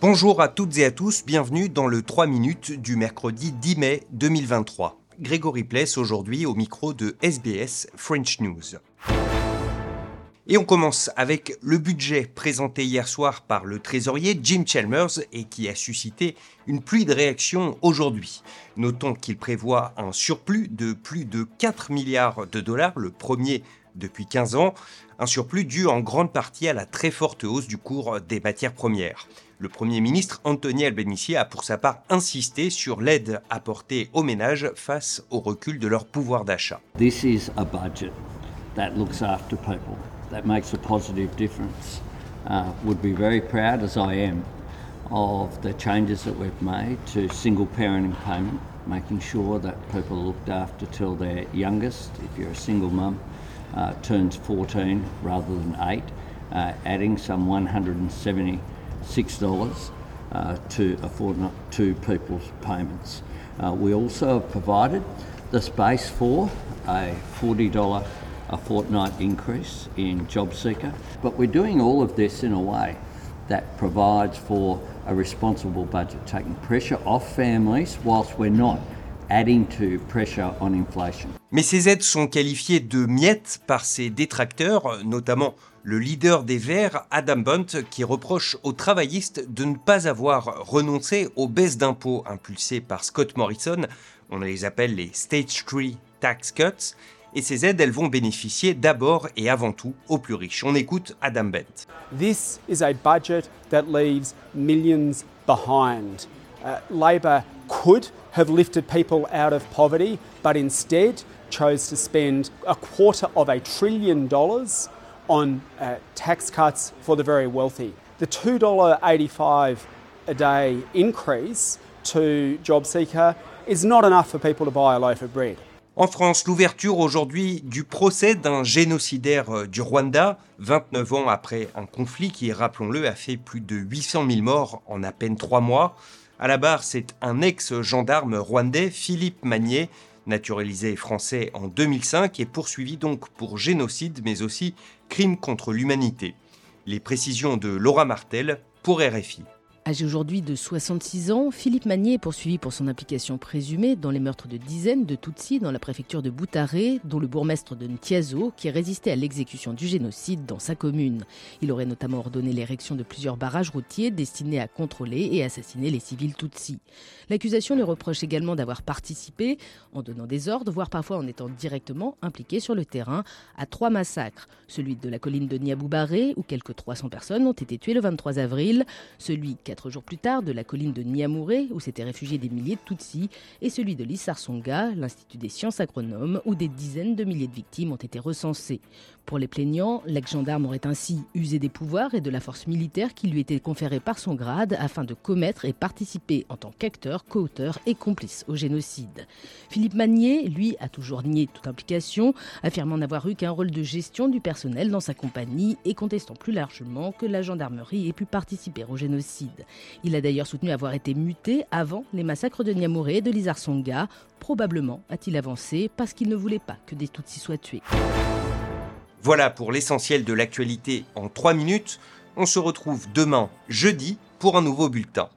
Bonjour à toutes et à tous, bienvenue dans le 3 minutes du mercredi 10 mai 2023. Grégory Pless aujourd'hui au micro de SBS French News. Et on commence avec le budget présenté hier soir par le trésorier Jim Chalmers et qui a suscité une pluie de réactions aujourd'hui. Notons qu'il prévoit un surplus de plus de 4 milliards de dollars, le premier depuis 15 ans, un surplus dû en grande partie à la très forte hausse du cours des matières premières. Le Premier ministre Anthony Albanese a pour sa part insisté sur l'aide apportée aux ménages face au recul de leur pouvoir d'achat. This is a budget that looks after people, that makes a positive difference. Uh, would be very proud, as I am, of the changes that we've made to single parenting payment, making sure that people are looked after till their youngest. If you're a single mum, uh, turns 14 rather than 8, uh, adding some $176 uh, to a fortnight to people's payments. Uh, we also have provided the space for a $40 a fortnight increase in job seeker, but we're doing all of this in a way that provides for a responsible budget, taking pressure off families whilst we're not adding to pressure on inflation. Mais ces aides sont qualifiées de miettes par ses détracteurs, notamment le leader des Verts, Adam Bunt, qui reproche aux travaillistes de ne pas avoir renoncé aux baisses d'impôts impulsées par Scott Morrison. On les appelle les Stage 3 Tax Cuts. Et ces aides, elles vont bénéficier d'abord et avant tout aux plus riches. On écoute Adam Bent. This is a budget that leaves millions behind. Uh, Labor could have lifted people out of poverty, but instead chose to spend a quarter of a trillion dollars on uh, tax cuts for the very wealthy. The $2.85 a day increase to JobSeeker is not enough for people to buy a loaf of bread. En France, l'ouverture aujourd'hui du procès d'un génocidaire euh, du Rwanda, 29 ans après un conflit qui, rappelons-le, a fait plus de 800 000 morts en à peine trois mois. À la barre, c'est un ex-gendarme rwandais, Philippe Magnier, naturalisé français en 2005 et poursuivi donc pour génocide mais aussi crime contre l'humanité. Les précisions de Laura Martel pour RFI. Âgé aujourd'hui de 66 ans, Philippe Magnier est poursuivi pour son implication présumée dans les meurtres de dizaines de Tutsis dans la préfecture de Boutaré, dont le bourgmestre de Ntiazo, qui résistait à l'exécution du génocide dans sa commune. Il aurait notamment ordonné l'érection de plusieurs barrages routiers destinés à contrôler et assassiner les civils Tutsis. L'accusation lui reproche également d'avoir participé, en donnant des ordres, voire parfois en étant directement impliqué sur le terrain, à trois massacres. Celui de la colline de Niaboubaré, où quelques 300 personnes ont été tuées le 23 avril, celui quatre jours plus tard de la colline de Niamouré, où s'étaient réfugiés des milliers de Tutsis, et celui de l'Issar-Songa, l'Institut des sciences agronomes, où des dizaines de milliers de victimes ont été recensées. Pour les plaignants, l'ex-gendarme aurait ainsi usé des pouvoirs et de la force militaire qui lui étaient conférés par son grade afin de commettre et participer en tant qu'acteur, co-auteur et complice au génocide. Philippe Magnier, lui, a toujours nié toute implication, affirmant n'avoir eu qu'un rôle de gestion du personnel dans sa compagnie et contestant plus largement que la gendarmerie ait pu participer au génocide. Il a d'ailleurs soutenu avoir été muté avant les massacres de Niamoré et de Lizar-Songa. Probablement, a-t-il avancé, parce qu'il ne voulait pas que des Tutsis soient tués. Voilà pour l'essentiel de l'actualité en 3 minutes. On se retrouve demain, jeudi, pour un nouveau bulletin.